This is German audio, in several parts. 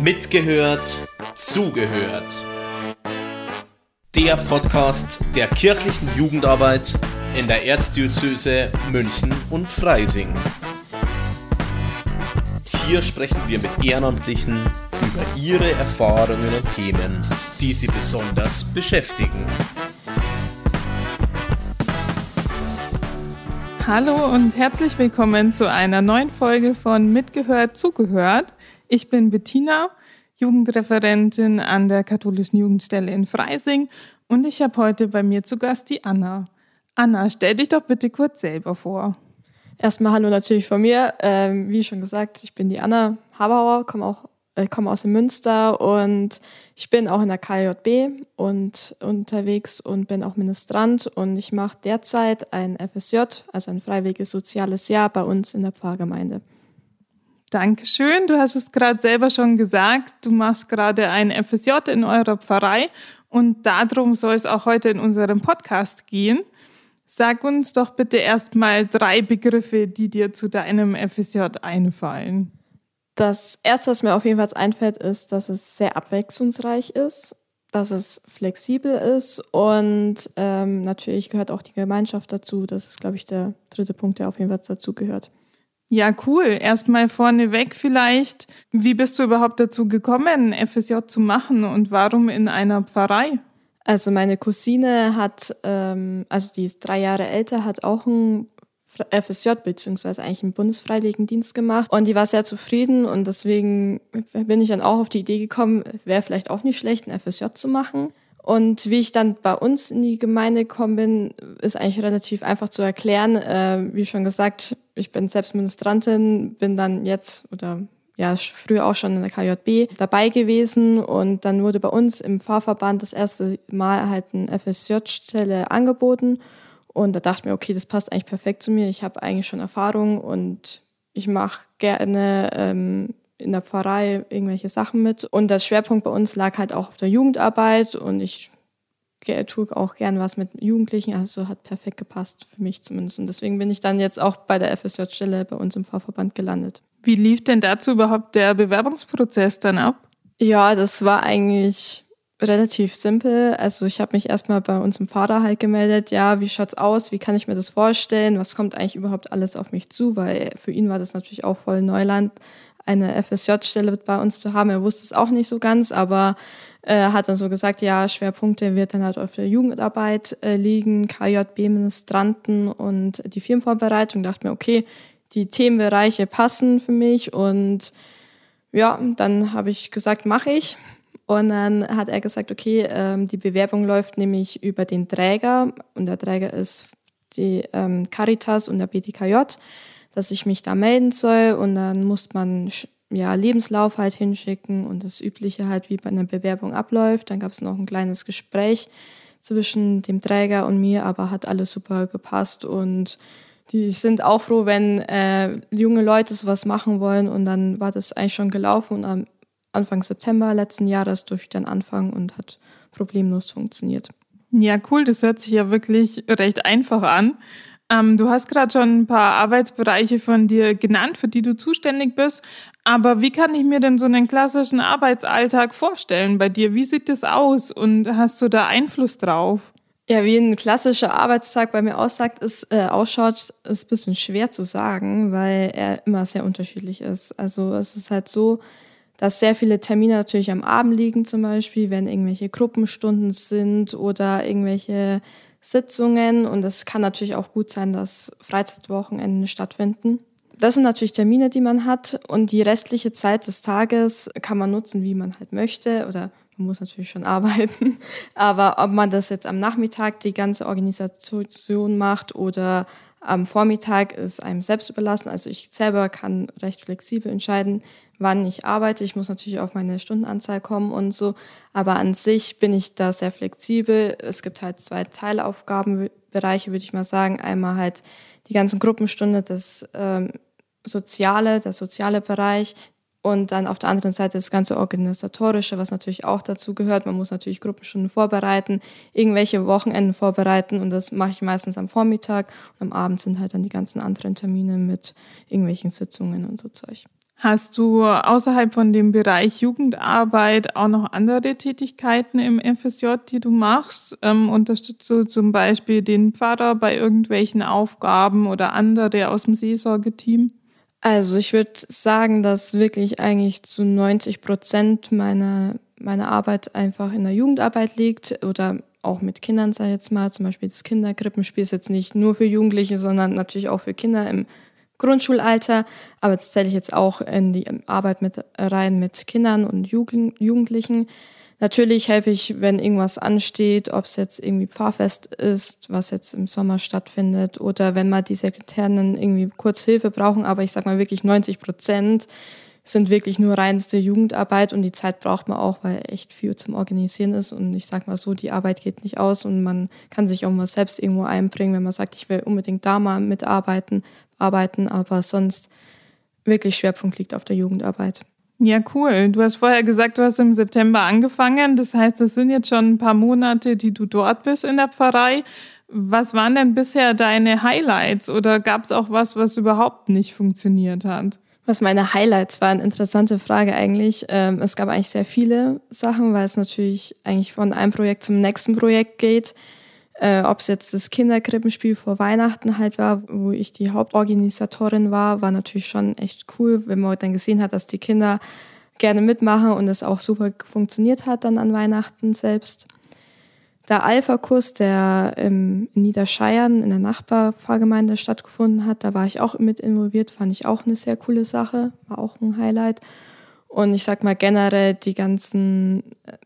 Mitgehört, zugehört. Der Podcast der kirchlichen Jugendarbeit in der Erzdiözese München und Freising. Hier sprechen wir mit Ehrenamtlichen über ihre Erfahrungen und Themen, die sie besonders beschäftigen. Hallo und herzlich willkommen zu einer neuen Folge von Mitgehört, zugehört. Ich bin Bettina, Jugendreferentin an der katholischen Jugendstelle in Freising und ich habe heute bei mir zu Gast die Anna. Anna, stell dich doch bitte kurz selber vor. Erstmal hallo natürlich von mir. Ähm, wie schon gesagt, ich bin die Anna Habauer, komme auch äh, komme aus dem Münster und ich bin auch in der KJB und unterwegs und bin auch Ministrant und ich mache derzeit ein FSJ, also ein freiwilliges soziales Jahr bei uns in der Pfarrgemeinde. Dankeschön. Du hast es gerade selber schon gesagt. Du machst gerade ein FSJ in eurer Pfarrei und darum soll es auch heute in unserem Podcast gehen. Sag uns doch bitte erstmal drei Begriffe, die dir zu deinem FSJ einfallen. Das erste, was mir auf jeden Fall einfällt, ist, dass es sehr abwechslungsreich ist, dass es flexibel ist und ähm, natürlich gehört auch die Gemeinschaft dazu. Das ist, glaube ich, der dritte Punkt, der auf jeden Fall dazu gehört. Ja, cool. Erstmal vorneweg vielleicht. Wie bist du überhaupt dazu gekommen, FSJ zu machen und warum in einer Pfarrei? Also meine Cousine hat, ähm, also die ist drei Jahre älter, hat auch ein FSJ beziehungsweise eigentlich einen Bundesfreiwilligendienst gemacht und die war sehr zufrieden und deswegen bin ich dann auch auf die Idee gekommen, wäre vielleicht auch nicht schlecht, ein FSJ zu machen. Und wie ich dann bei uns in die Gemeinde gekommen bin, ist eigentlich relativ einfach zu erklären. Äh, wie schon gesagt, ich bin selbst Ministrantin, bin dann jetzt oder ja früher auch schon in der KJB dabei gewesen und dann wurde bei uns im Pfarrverband das erste Mal halt eine FSJ-Stelle angeboten und da dachte ich mir, okay, das passt eigentlich perfekt zu mir. Ich habe eigentlich schon Erfahrung und ich mache gerne ähm, in der Pfarrei irgendwelche Sachen mit. Und das Schwerpunkt bei uns lag halt auch auf der Jugendarbeit und ich tue auch gern was mit Jugendlichen, also hat perfekt gepasst für mich zumindest. Und deswegen bin ich dann jetzt auch bei der FSJ-Stelle bei uns im Pfarrverband gelandet. Wie lief denn dazu überhaupt der Bewerbungsprozess dann ab? Ja, das war eigentlich relativ simpel. Also ich habe mich erstmal bei uns im Vater halt gemeldet, ja, wie schaut's aus, wie kann ich mir das vorstellen, was kommt eigentlich überhaupt alles auf mich zu, weil für ihn war das natürlich auch voll Neuland eine FSJ-Stelle bei uns zu haben. Er wusste es auch nicht so ganz, aber äh, hat dann so gesagt, ja, Schwerpunkte wird dann halt auf der Jugendarbeit äh, liegen, KJB-Ministranten und die Firmenvorbereitung. Dachte mir, okay, die Themenbereiche passen für mich und ja, dann habe ich gesagt, mache ich. Und dann hat er gesagt, okay, ähm, die Bewerbung läuft nämlich über den Träger und der Träger ist die ähm, Caritas und der BTKJ dass ich mich da melden soll und dann muss man ja Lebenslauf halt hinschicken und das Übliche halt wie bei einer Bewerbung abläuft. Dann gab es noch ein kleines Gespräch zwischen dem Träger und mir, aber hat alles super gepasst und die sind auch froh, wenn äh, junge Leute sowas machen wollen und dann war das eigentlich schon gelaufen und am Anfang September letzten Jahres durfte ich dann anfangen und hat problemlos funktioniert. Ja, cool, das hört sich ja wirklich recht einfach an. Ähm, du hast gerade schon ein paar Arbeitsbereiche von dir genannt, für die du zuständig bist. Aber wie kann ich mir denn so einen klassischen Arbeitsalltag vorstellen bei dir? Wie sieht das aus und hast du da Einfluss drauf? Ja, wie ein klassischer Arbeitstag bei mir aussagt, ist, äh, ausschaut, ist ein bisschen schwer zu sagen, weil er immer sehr unterschiedlich ist. Also es ist halt so, dass sehr viele Termine natürlich am Abend liegen, zum Beispiel, wenn irgendwelche Gruppenstunden sind oder irgendwelche Sitzungen und es kann natürlich auch gut sein, dass Freizeitwochenenden stattfinden. Das sind natürlich Termine, die man hat und die restliche Zeit des Tages kann man nutzen, wie man halt möchte oder man muss natürlich schon arbeiten. Aber ob man das jetzt am Nachmittag die ganze Organisation macht oder am Vormittag ist einem selbst überlassen. Also ich selber kann recht flexibel entscheiden, wann ich arbeite. Ich muss natürlich auf meine Stundenanzahl kommen und so. Aber an sich bin ich da sehr flexibel. Es gibt halt zwei Teilaufgabenbereiche, würde ich mal sagen. Einmal halt die ganzen Gruppenstunde, das ähm, Soziale, der soziale Bereich. Und dann auf der anderen Seite das ganze Organisatorische, was natürlich auch dazu gehört. Man muss natürlich Gruppenstunden vorbereiten, irgendwelche Wochenenden vorbereiten und das mache ich meistens am Vormittag und am Abend sind halt dann die ganzen anderen Termine mit irgendwelchen Sitzungen und so Zeug. Hast du außerhalb von dem Bereich Jugendarbeit auch noch andere Tätigkeiten im FSJ, die du machst? Ähm, unterstützt du zum Beispiel den Pfarrer bei irgendwelchen Aufgaben oder andere aus dem Seelsorgeteam? Also ich würde sagen, dass wirklich eigentlich zu 90 Prozent meiner, meiner Arbeit einfach in der Jugendarbeit liegt oder auch mit Kindern, sag ich jetzt mal. Zum Beispiel das Kinderkrippenspiel ist jetzt nicht nur für Jugendliche, sondern natürlich auch für Kinder im Grundschulalter, aber das zähle ich jetzt auch in die Arbeit mit rein mit Kindern und Jugendlichen. Natürlich helfe ich, wenn irgendwas ansteht, ob es jetzt irgendwie Pfarrfest ist, was jetzt im Sommer stattfindet, oder wenn mal die Sekretärinnen irgendwie kurz Hilfe brauchen, aber ich sag mal wirklich 90 Prozent sind wirklich nur reinste Jugendarbeit und die Zeit braucht man auch, weil echt viel zum Organisieren ist und ich sag mal so, die Arbeit geht nicht aus und man kann sich auch mal selbst irgendwo einbringen, wenn man sagt, ich will unbedingt da mal mitarbeiten, arbeiten, aber sonst wirklich Schwerpunkt liegt auf der Jugendarbeit. Ja, cool. Du hast vorher gesagt, du hast im September angefangen. Das heißt, es sind jetzt schon ein paar Monate, die du dort bist in der Pfarrei. Was waren denn bisher deine Highlights oder gab es auch was, was überhaupt nicht funktioniert hat? Was meine Highlights waren, interessante Frage eigentlich. Ähm, es gab eigentlich sehr viele Sachen, weil es natürlich eigentlich von einem Projekt zum nächsten Projekt geht. Äh, Ob es jetzt das Kinderkrippenspiel vor Weihnachten halt war, wo ich die Hauptorganisatorin war, war natürlich schon echt cool, wenn man dann gesehen hat, dass die Kinder gerne mitmachen und es auch super funktioniert hat dann an Weihnachten selbst. Der Alpha-Kurs, der in Niederscheiern in der Nachbarpfarrgemeinde stattgefunden hat, da war ich auch mit involviert, fand ich auch eine sehr coole Sache, war auch ein Highlight. Und ich sag mal generell die ganzen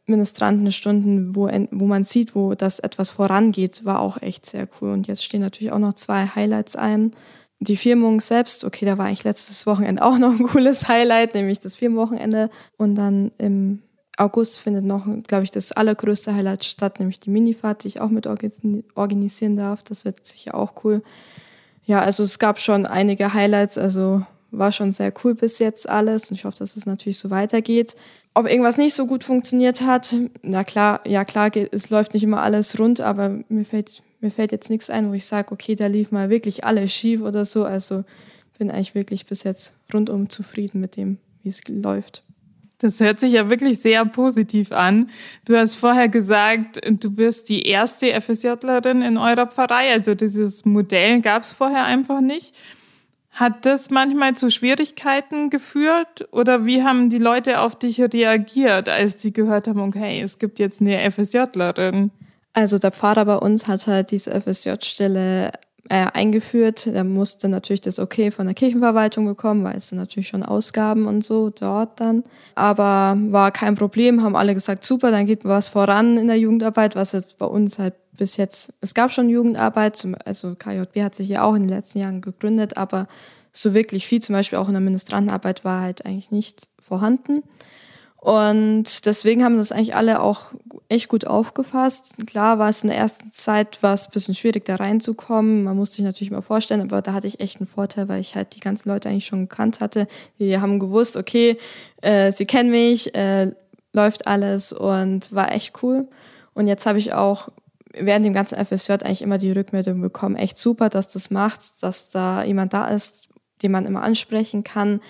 Ministrantenstunden, wo, wo man sieht, wo das etwas vorangeht, war auch echt sehr cool. Und jetzt stehen natürlich auch noch zwei Highlights ein. Die Firmung selbst, okay, da war eigentlich letztes Wochenende auch noch ein cooles Highlight, nämlich das Firmenwochenende. Und dann im August findet noch, glaube ich, das allergrößte Highlight statt, nämlich die Minifahrt, die ich auch mit organisieren darf. Das wird sicher auch cool. Ja, also es gab schon einige Highlights. Also war schon sehr cool bis jetzt alles und ich hoffe, dass es natürlich so weitergeht. Ob irgendwas nicht so gut funktioniert hat, na klar, ja klar, es läuft nicht immer alles rund, aber mir fällt, mir fällt jetzt nichts ein, wo ich sage, okay, da lief mal wirklich alles schief oder so. Also bin eigentlich wirklich bis jetzt rundum zufrieden mit dem, wie es läuft. Das hört sich ja wirklich sehr positiv an. Du hast vorher gesagt, du bist die erste FSJlerin in eurer Pfarrei. Also dieses Modell gab es vorher einfach nicht. Hat das manchmal zu Schwierigkeiten geführt oder wie haben die Leute auf dich reagiert, als sie gehört haben, okay, es gibt jetzt eine FSJlerin? Also der Pfarrer bei uns hat halt diese FSJ-Stelle äh, eingeführt. Der musste natürlich das Okay von der Kirchenverwaltung bekommen, weil es sind natürlich schon Ausgaben und so dort dann. Aber war kein Problem, haben alle gesagt, super, dann geht was voran in der Jugendarbeit, was jetzt bei uns halt bis jetzt, es gab schon Jugendarbeit, also KJB hat sich ja auch in den letzten Jahren gegründet, aber so wirklich viel, zum Beispiel auch in der Ministrantenarbeit, war halt eigentlich nicht vorhanden. Und deswegen haben das eigentlich alle auch echt gut aufgefasst. Klar war es in der ersten Zeit war es ein bisschen schwierig, da reinzukommen. Man musste sich natürlich mal vorstellen, aber da hatte ich echt einen Vorteil, weil ich halt die ganzen Leute eigentlich schon gekannt hatte. Die haben gewusst, okay, äh, sie kennen mich, äh, läuft alles und war echt cool. Und jetzt habe ich auch während dem ganzen FSJ eigentlich immer die Rückmeldung bekommen, echt super, dass das machst, dass da jemand da ist, den man immer ansprechen kann,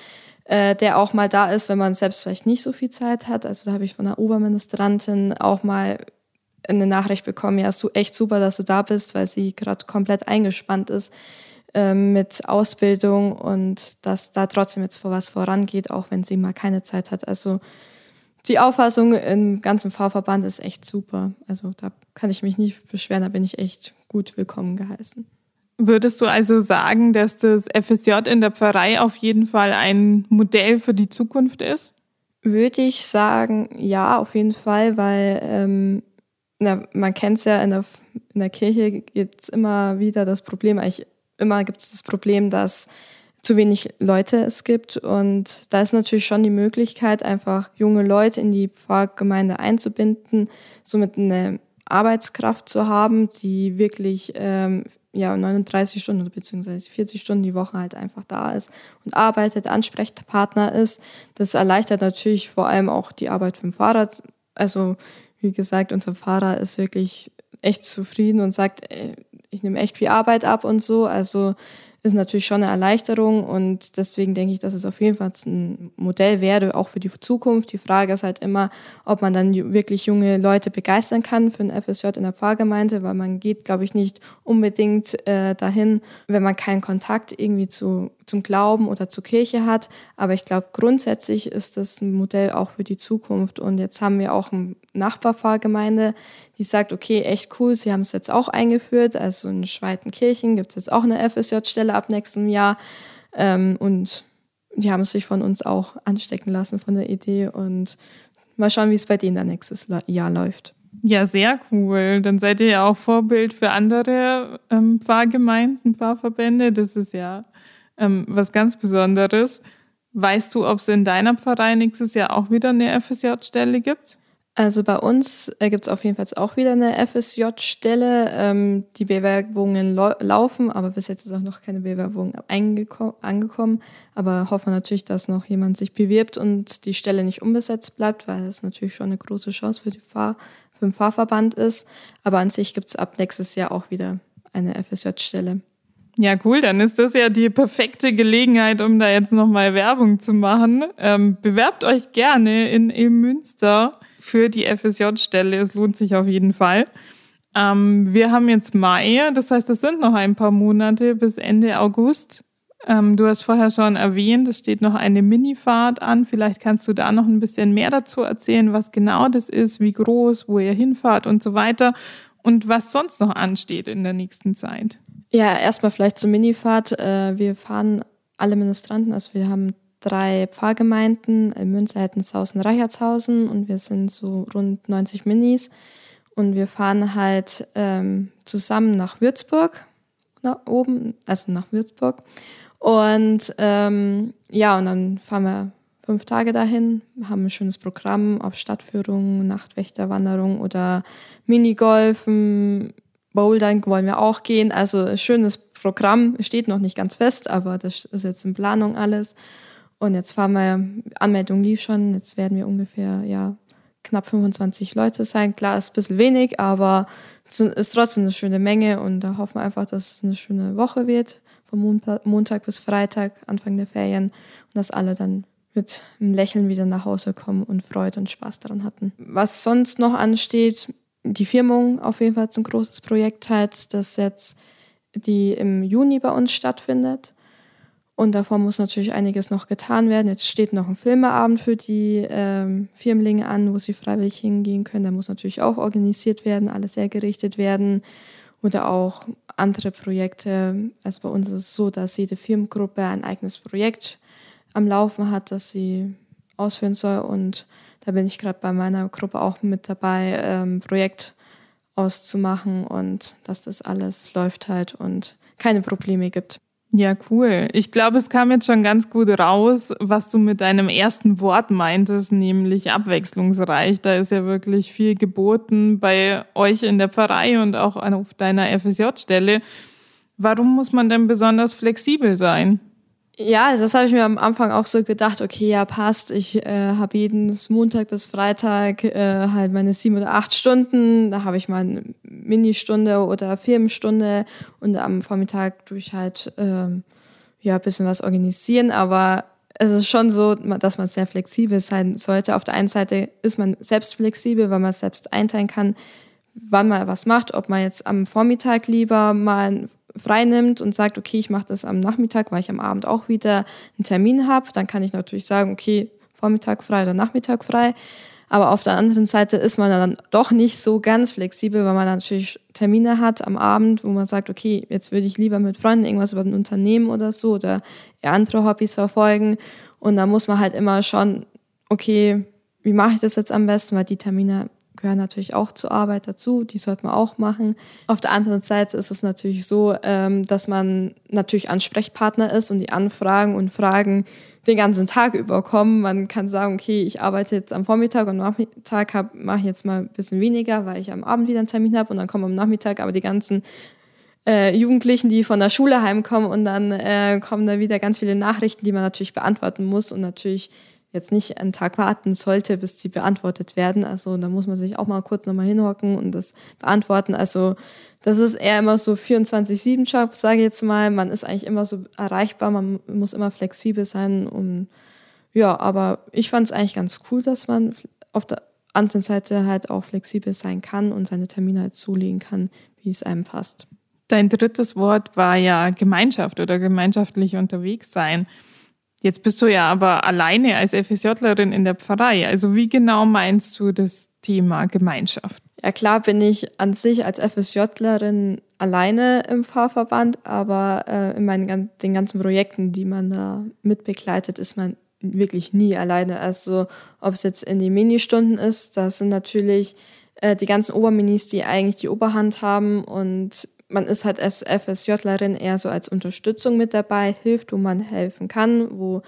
äh, der auch mal da ist, wenn man selbst vielleicht nicht so viel Zeit hat. Also da habe ich von der Oberministrantin auch mal eine Nachricht bekommen, ja, so echt super, dass du da bist, weil sie gerade komplett eingespannt ist äh, mit Ausbildung und dass da trotzdem jetzt vor was vorangeht, auch wenn sie mal keine Zeit hat. Also die Auffassung im ganzen V-Verband ist echt super. Also da kann ich mich nicht beschweren, da bin ich echt gut willkommen geheißen. Würdest du also sagen, dass das FSJ in der Pfarrei auf jeden Fall ein Modell für die Zukunft ist? Würde ich sagen, ja, auf jeden Fall, weil ähm, na, man kennt es ja in der, in der Kirche gibt es immer wieder das Problem, eigentlich immer gibt es das Problem, dass zu wenig Leute es gibt. Und da ist natürlich schon die Möglichkeit, einfach junge Leute in die Pfarrgemeinde einzubinden, somit eine Arbeitskraft zu haben, die wirklich ähm, ja, 39 Stunden beziehungsweise 40 Stunden die Woche halt einfach da ist und arbeitet, Ansprechpartner ist. Das erleichtert natürlich vor allem auch die Arbeit vom Fahrrad. Also wie gesagt, unser Fahrer ist wirklich echt zufrieden und sagt, ey, ich nehme echt viel Arbeit ab und so. Also ist natürlich schon eine Erleichterung und deswegen denke ich, dass es auf jeden Fall ein Modell wäre, auch für die Zukunft. Die Frage ist halt immer, ob man dann wirklich junge Leute begeistern kann für ein FSJ in der Pfarrgemeinde, weil man geht, glaube ich, nicht unbedingt äh, dahin, wenn man keinen Kontakt irgendwie zu, zum Glauben oder zur Kirche hat. Aber ich glaube, grundsätzlich ist das ein Modell auch für die Zukunft. Und jetzt haben wir auch eine Nachbarpfarrgemeinde, die sagt, okay, echt cool, sie haben es jetzt auch eingeführt. Also in Schweitenkirchen gibt es jetzt auch eine FSJ-Stelle ab nächstem Jahr. Ähm, und die haben sich von uns auch anstecken lassen von der Idee. Und mal schauen, wie es bei denen dann nächstes Jahr läuft. Ja, sehr cool. Dann seid ihr ja auch Vorbild für andere ähm, Pfarrgemeinden, Pfarrverbände. Das ist ja ähm, was ganz Besonderes. Weißt du, ob es in deiner Pfarrei nächstes Jahr auch wieder eine FSJ-Stelle gibt? Also bei uns äh, gibt es auf jeden Fall auch wieder eine FSJ-Stelle. Ähm, die Bewerbungen laufen, aber bis jetzt ist auch noch keine Bewerbung angekommen. Aber hoffen natürlich, dass noch jemand sich bewirbt und die Stelle nicht unbesetzt bleibt, weil es natürlich schon eine große Chance für, die Fahr für den Fahrverband ist. Aber an sich gibt es ab nächstes Jahr auch wieder eine FSJ-Stelle. Ja, cool. Dann ist das ja die perfekte Gelegenheit, um da jetzt nochmal Werbung zu machen. Ähm, bewerbt euch gerne in, in Münster für die FSJ-Stelle. Es lohnt sich auf jeden Fall. Ähm, wir haben jetzt Mai, das heißt, es sind noch ein paar Monate bis Ende August. Ähm, du hast vorher schon erwähnt, es steht noch eine Minifahrt an. Vielleicht kannst du da noch ein bisschen mehr dazu erzählen, was genau das ist, wie groß, wo ihr hinfahrt und so weiter und was sonst noch ansteht in der nächsten Zeit. Ja, erstmal vielleicht zur Minifahrt. Äh, wir fahren alle Ministranten, also wir haben drei Pfarrgemeinden, in Münster, Hettenshausen, Reichertshausen und wir sind so rund 90 Minis. Und wir fahren halt ähm, zusammen nach Würzburg, nach oben, also nach Würzburg. Und ähm, ja, und dann fahren wir fünf Tage dahin, haben ein schönes Programm, ob Stadtführung, Nachtwächterwanderung oder Minigolfen, Bouldern wollen wir auch gehen. Also ein schönes Programm, steht noch nicht ganz fest, aber das ist jetzt in Planung alles. Und jetzt fahren wir, Anmeldung lief schon, jetzt werden wir ungefähr, ja, knapp 25 Leute sein. Klar, ist ein bisschen wenig, aber es ist trotzdem eine schöne Menge und da hoffen wir einfach, dass es eine schöne Woche wird, von Montag bis Freitag, Anfang der Ferien und dass alle dann mit einem Lächeln wieder nach Hause kommen und Freude und Spaß daran hatten. Was sonst noch ansteht, die Firmung auf jeden Fall ein großes Projekt halt, das jetzt die im Juni bei uns stattfindet. Und davor muss natürlich einiges noch getan werden. Jetzt steht noch ein Filmeabend für die ähm, Firmlinge an, wo sie freiwillig hingehen können. Da muss natürlich auch organisiert werden, alles hergerichtet werden. Oder auch andere Projekte. Also bei uns ist es so, dass jede Firmengruppe ein eigenes Projekt am Laufen hat, das sie ausführen soll. Und da bin ich gerade bei meiner Gruppe auch mit dabei, ähm, Projekt auszumachen und dass das alles läuft halt und keine Probleme gibt. Ja, cool. Ich glaube, es kam jetzt schon ganz gut raus, was du mit deinem ersten Wort meintest, nämlich abwechslungsreich. Da ist ja wirklich viel geboten bei euch in der Pfarrei und auch auf deiner FSJ-Stelle. Warum muss man denn besonders flexibel sein? Ja, also das habe ich mir am Anfang auch so gedacht, okay, ja, passt. Ich äh, habe jeden Montag bis Freitag äh, halt meine sieben oder acht Stunden. Da habe ich mal eine Ministunde oder Firmenstunde und am Vormittag tue ich halt ähm, ja, ein bisschen was organisieren. Aber es ist schon so, dass man sehr flexibel sein sollte. Auf der einen Seite ist man selbst flexibel, weil man selbst einteilen kann, wann man was macht, ob man jetzt am Vormittag lieber mal freinimmt und sagt, okay, ich mache das am Nachmittag, weil ich am Abend auch wieder einen Termin habe, dann kann ich natürlich sagen, okay, Vormittag frei oder Nachmittag frei. Aber auf der anderen Seite ist man dann doch nicht so ganz flexibel, weil man natürlich Termine hat am Abend, wo man sagt, okay, jetzt würde ich lieber mit Freunden irgendwas über ein Unternehmen oder so oder andere Hobbys verfolgen. Und da muss man halt immer schauen, okay, wie mache ich das jetzt am besten, weil die Termine gehören natürlich auch zur Arbeit dazu, die sollte man auch machen. Auf der anderen Seite ist es natürlich so, ähm, dass man natürlich Ansprechpartner ist und die Anfragen und Fragen den ganzen Tag über kommen. Man kann sagen, okay, ich arbeite jetzt am Vormittag und am Nachmittag mache ich jetzt mal ein bisschen weniger, weil ich am Abend wieder einen Termin habe und dann kommen am Nachmittag aber die ganzen äh, Jugendlichen, die von der Schule heimkommen und dann äh, kommen da wieder ganz viele Nachrichten, die man natürlich beantworten muss und natürlich jetzt nicht einen Tag warten sollte, bis die beantwortet werden. Also da muss man sich auch mal kurz nochmal hinhocken und das beantworten. Also das ist eher immer so 24-7-Job, sage ich jetzt mal. Man ist eigentlich immer so erreichbar, man muss immer flexibel sein. Und ja, aber ich fand es eigentlich ganz cool, dass man auf der anderen Seite halt auch flexibel sein kann und seine Termine halt zulegen kann, wie es einem passt. Dein drittes Wort war ja Gemeinschaft oder gemeinschaftlich unterwegs sein. Jetzt bist du ja aber alleine als FSJlerin in der Pfarrei. Also wie genau meinst du das Thema Gemeinschaft? Ja klar bin ich an sich als FSJlerin alleine im Pfarrverband, aber äh, in meinen den ganzen Projekten, die man da mitbegleitet, ist man wirklich nie alleine. Also ob es jetzt in die Ministunden ist, das sind natürlich äh, die ganzen Oberminis, die eigentlich die Oberhand haben und man ist halt als FSJlerin eher so als Unterstützung mit dabei, hilft, wo man helfen kann, wo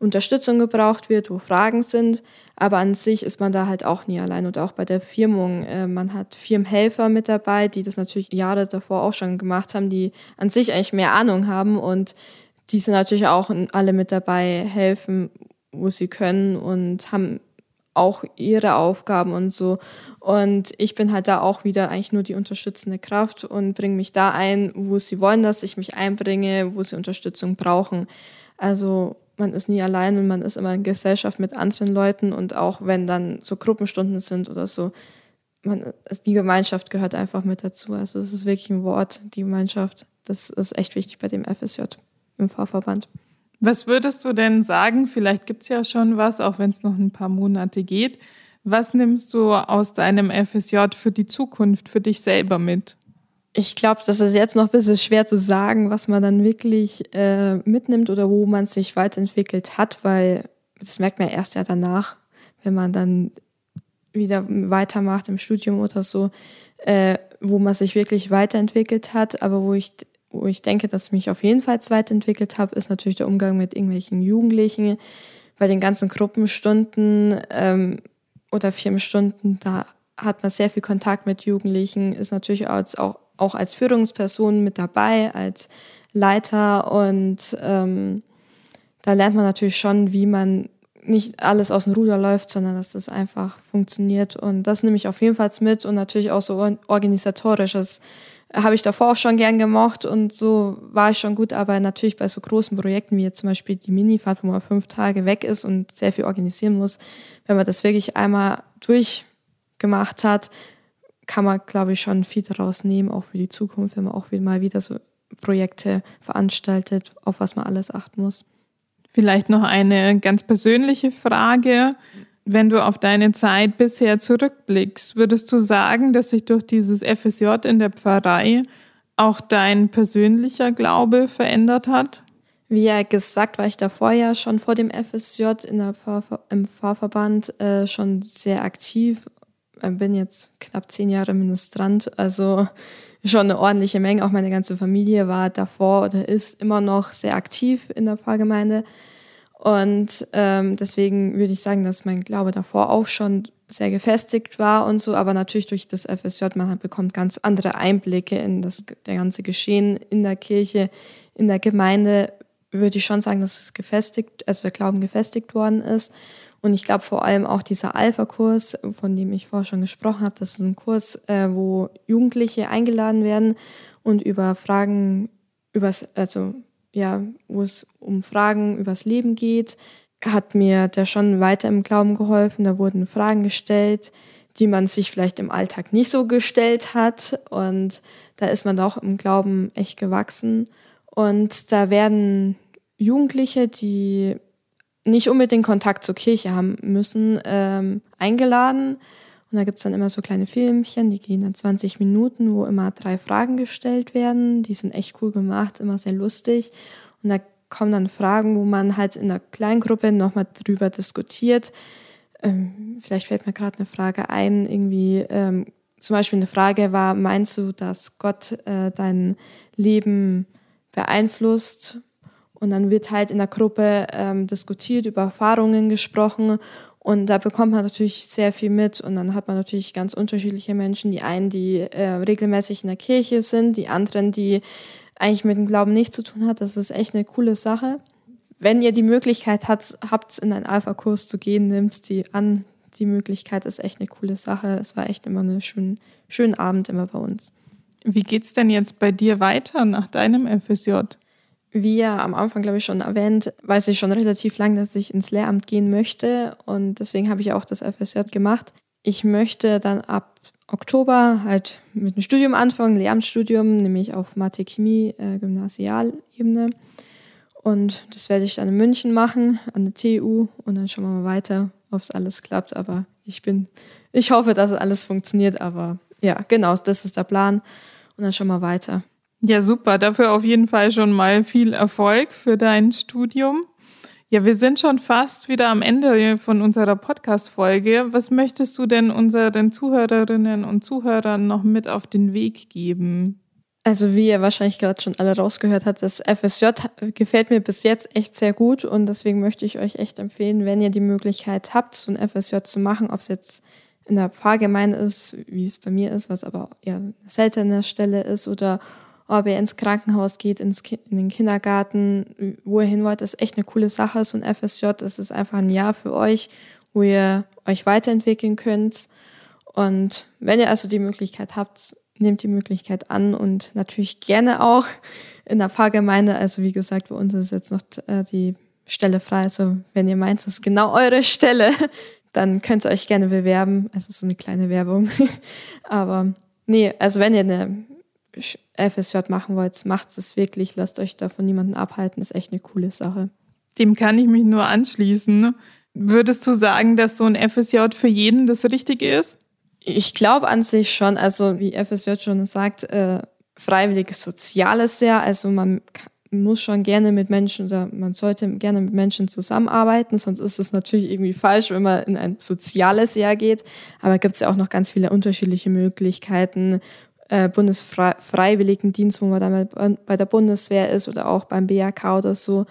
Unterstützung gebraucht wird, wo Fragen sind. Aber an sich ist man da halt auch nie allein. Und auch bei der Firmung, äh, man hat Firmenhelfer mit dabei, die das natürlich Jahre davor auch schon gemacht haben, die an sich eigentlich mehr Ahnung haben und die sind natürlich auch alle mit dabei, helfen, wo sie können und haben auch ihre Aufgaben und so. Und ich bin halt da auch wieder eigentlich nur die unterstützende Kraft und bringe mich da ein, wo sie wollen, dass ich mich einbringe, wo sie Unterstützung brauchen. Also man ist nie allein und man ist immer in Gesellschaft mit anderen Leuten und auch wenn dann so Gruppenstunden sind oder so, man, die Gemeinschaft gehört einfach mit dazu. Also es ist wirklich ein Wort, die Gemeinschaft. Das ist echt wichtig bei dem FSJ im Fahrverband. Was würdest du denn sagen? Vielleicht gibt es ja schon was, auch wenn es noch ein paar Monate geht. Was nimmst du aus deinem FSJ für die Zukunft, für dich selber mit? Ich glaube, das ist jetzt noch ein bisschen schwer zu sagen, was man dann wirklich äh, mitnimmt oder wo man sich weiterentwickelt hat, weil das merkt man erst ja danach, wenn man dann wieder weitermacht im Studium oder so, äh, wo man sich wirklich weiterentwickelt hat, aber wo ich wo ich denke, dass ich mich auf jeden Fall weiterentwickelt habe, ist natürlich der Umgang mit irgendwelchen Jugendlichen. Bei den ganzen Gruppenstunden ähm, oder Firmenstunden, da hat man sehr viel Kontakt mit Jugendlichen, ist natürlich als, auch, auch als Führungsperson mit dabei, als Leiter und ähm, da lernt man natürlich schon, wie man nicht alles aus dem Ruder läuft, sondern dass das einfach funktioniert. Und das nehme ich auf jeden Fall mit und natürlich auch so organisatorisches habe ich davor auch schon gern gemocht und so war ich schon gut, aber natürlich bei so großen Projekten wie jetzt zum Beispiel die Minifahrt, wo man fünf Tage weg ist und sehr viel organisieren muss, wenn man das wirklich einmal durchgemacht hat, kann man, glaube ich, schon viel daraus nehmen, auch für die Zukunft, wenn man auch mal wieder so Projekte veranstaltet, auf was man alles achten muss. Vielleicht noch eine ganz persönliche Frage. Wenn du auf deine Zeit bisher zurückblickst, würdest du sagen, dass sich durch dieses FSJ in der Pfarrei auch dein persönlicher Glaube verändert hat? Wie ja gesagt, war ich davor ja schon vor dem FSJ in der Pfarr, im Pfarrverband äh, schon sehr aktiv. Ich bin jetzt knapp zehn Jahre Ministrant, also schon eine ordentliche Menge. Auch meine ganze Familie war davor oder ist immer noch sehr aktiv in der Pfarrgemeinde. Und ähm, deswegen würde ich sagen, dass mein Glaube davor auch schon sehr gefestigt war und so, aber natürlich durch das FSJ, man bekommt ganz andere Einblicke in das der ganze Geschehen in der Kirche, in der Gemeinde, würde ich schon sagen, dass es gefestigt, also der Glauben gefestigt worden ist. Und ich glaube vor allem auch dieser Alpha-Kurs, von dem ich vorher schon gesprochen habe, das ist ein Kurs, äh, wo Jugendliche eingeladen werden und über Fragen, übers, also ja, wo es um Fragen übers Leben geht, hat mir der schon weiter im Glauben geholfen. Da wurden Fragen gestellt, die man sich vielleicht im Alltag nicht so gestellt hat. Und da ist man auch im Glauben echt gewachsen. Und da werden Jugendliche, die nicht unbedingt Kontakt zur Kirche haben müssen, ähm, eingeladen und da gibt es dann immer so kleine Filmchen, die gehen dann 20 Minuten, wo immer drei Fragen gestellt werden. Die sind echt cool gemacht, immer sehr lustig. Und da kommen dann Fragen, wo man halt in der Kleingruppe nochmal drüber diskutiert. Ähm, vielleicht fällt mir gerade eine Frage ein, irgendwie ähm, zum Beispiel eine Frage war, meinst du, dass Gott äh, dein Leben beeinflusst? Und dann wird halt in der Gruppe ähm, diskutiert, über Erfahrungen gesprochen und da bekommt man natürlich sehr viel mit und dann hat man natürlich ganz unterschiedliche Menschen. Die einen, die äh, regelmäßig in der Kirche sind, die anderen, die eigentlich mit dem Glauben nichts zu tun hat. Das ist echt eine coole Sache. wenn ihr die Möglichkeit habt, habt in einen Alpha-Kurs zu gehen, nimmt die an. Die Möglichkeit ist echt eine coole Sache. Es war echt immer ein schön, schönen Abend immer bei uns. Wie geht's denn jetzt bei dir weiter nach deinem FSJ? Wie ja am Anfang, glaube ich, schon erwähnt, weiß ich schon relativ lang, dass ich ins Lehramt gehen möchte und deswegen habe ich auch das FSJ gemacht. Ich möchte dann ab Oktober halt mit dem Studium anfangen, Lehramtsstudium, nämlich auf Mathe, Chemie, äh, Gymnasialebene. Und das werde ich dann in München machen, an der TU. Und dann schauen wir mal weiter, ob es alles klappt. Aber ich bin, ich hoffe, dass alles funktioniert. Aber ja, genau, das ist der Plan. Und dann schauen wir weiter. Ja, super. Dafür auf jeden Fall schon mal viel Erfolg für dein Studium. Ja, wir sind schon fast wieder am Ende von unserer Podcast-Folge. Was möchtest du denn unseren Zuhörerinnen und Zuhörern noch mit auf den Weg geben? Also wie ihr wahrscheinlich gerade schon alle rausgehört habt, das FSJ gefällt mir bis jetzt echt sehr gut und deswegen möchte ich euch echt empfehlen, wenn ihr die Möglichkeit habt, so ein FSJ zu machen, ob es jetzt in der Pfarrgemeinde ist, wie es bei mir ist, was aber eher eine seltene Stelle ist oder ob ihr ins Krankenhaus geht, ins Ki in den Kindergarten, wo ihr hin wollt, ist echt eine coole Sache. So ein FSJ, das ist einfach ein Jahr für euch, wo ihr euch weiterentwickeln könnt. Und wenn ihr also die Möglichkeit habt, nehmt die Möglichkeit an und natürlich gerne auch in der Pfarrgemeinde. Also wie gesagt, bei uns ist jetzt noch äh, die Stelle frei. Also wenn ihr meint, das ist genau eure Stelle, dann könnt ihr euch gerne bewerben. Also so eine kleine Werbung. Aber nee, also wenn ihr eine FSJ machen wollt, macht es wirklich, lasst euch da von niemandem abhalten, ist echt eine coole Sache. Dem kann ich mich nur anschließen. Würdest du sagen, dass so ein FSJ für jeden das Richtige ist? Ich glaube an sich schon, also wie FSJ schon sagt, äh, freiwilliges soziales Jahr, also man muss schon gerne mit Menschen oder man sollte gerne mit Menschen zusammenarbeiten, sonst ist es natürlich irgendwie falsch, wenn man in ein soziales Jahr geht. Aber gibt es ja auch noch ganz viele unterschiedliche Möglichkeiten, äh, Bundesfreiwilligendienst, wo man dann bei der Bundeswehr ist oder auch beim BAK oder so.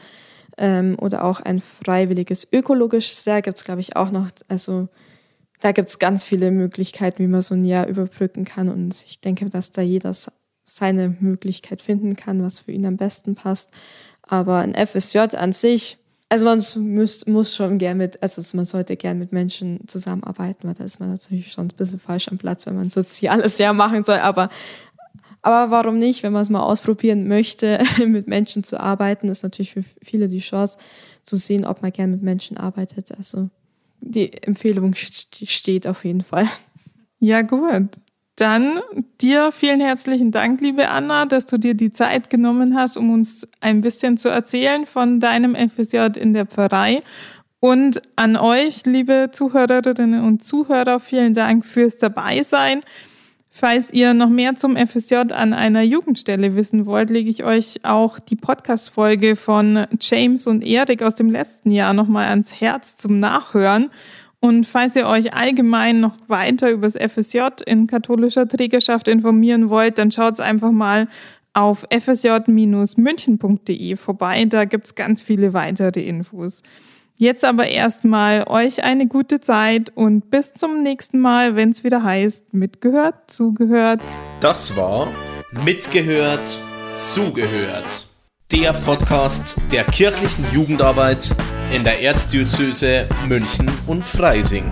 Ähm, oder auch ein freiwilliges ökologisches Jahr gibt es, glaube ich, auch noch. Also da gibt es ganz viele Möglichkeiten, wie man so ein Jahr überbrücken kann. Und ich denke, dass da jeder seine Möglichkeit finden kann, was für ihn am besten passt. Aber ein FSJ an sich also man muss, muss schon gern mit, also man sollte gern mit Menschen zusammenarbeiten, weil da ist man natürlich schon ein bisschen falsch am Platz, wenn man soziales Jahr machen soll. Aber, aber warum nicht, wenn man es mal ausprobieren möchte, mit Menschen zu arbeiten, ist natürlich für viele die Chance zu sehen, ob man gern mit Menschen arbeitet. Also die Empfehlung steht auf jeden Fall. Ja, gut. Dann dir vielen herzlichen Dank, liebe Anna, dass du dir die Zeit genommen hast, um uns ein bisschen zu erzählen von deinem FSJ in der Pfarrei. Und an euch, liebe Zuhörerinnen und Zuhörer, vielen Dank fürs Dabeisein. Falls ihr noch mehr zum FSJ an einer Jugendstelle wissen wollt, lege ich euch auch die Podcast-Folge von James und Erik aus dem letzten Jahr nochmal ans Herz zum Nachhören. Und falls ihr euch allgemein noch weiter über das FSJ in katholischer Trägerschaft informieren wollt, dann schaut einfach mal auf fsj-münchen.de vorbei. Da gibt's ganz viele weitere Infos. Jetzt aber erstmal euch eine gute Zeit und bis zum nächsten Mal, wenn es wieder heißt, mitgehört, zugehört. Das war Mitgehört, zugehört. Der Podcast der kirchlichen Jugendarbeit in der Erzdiözese München und Freising.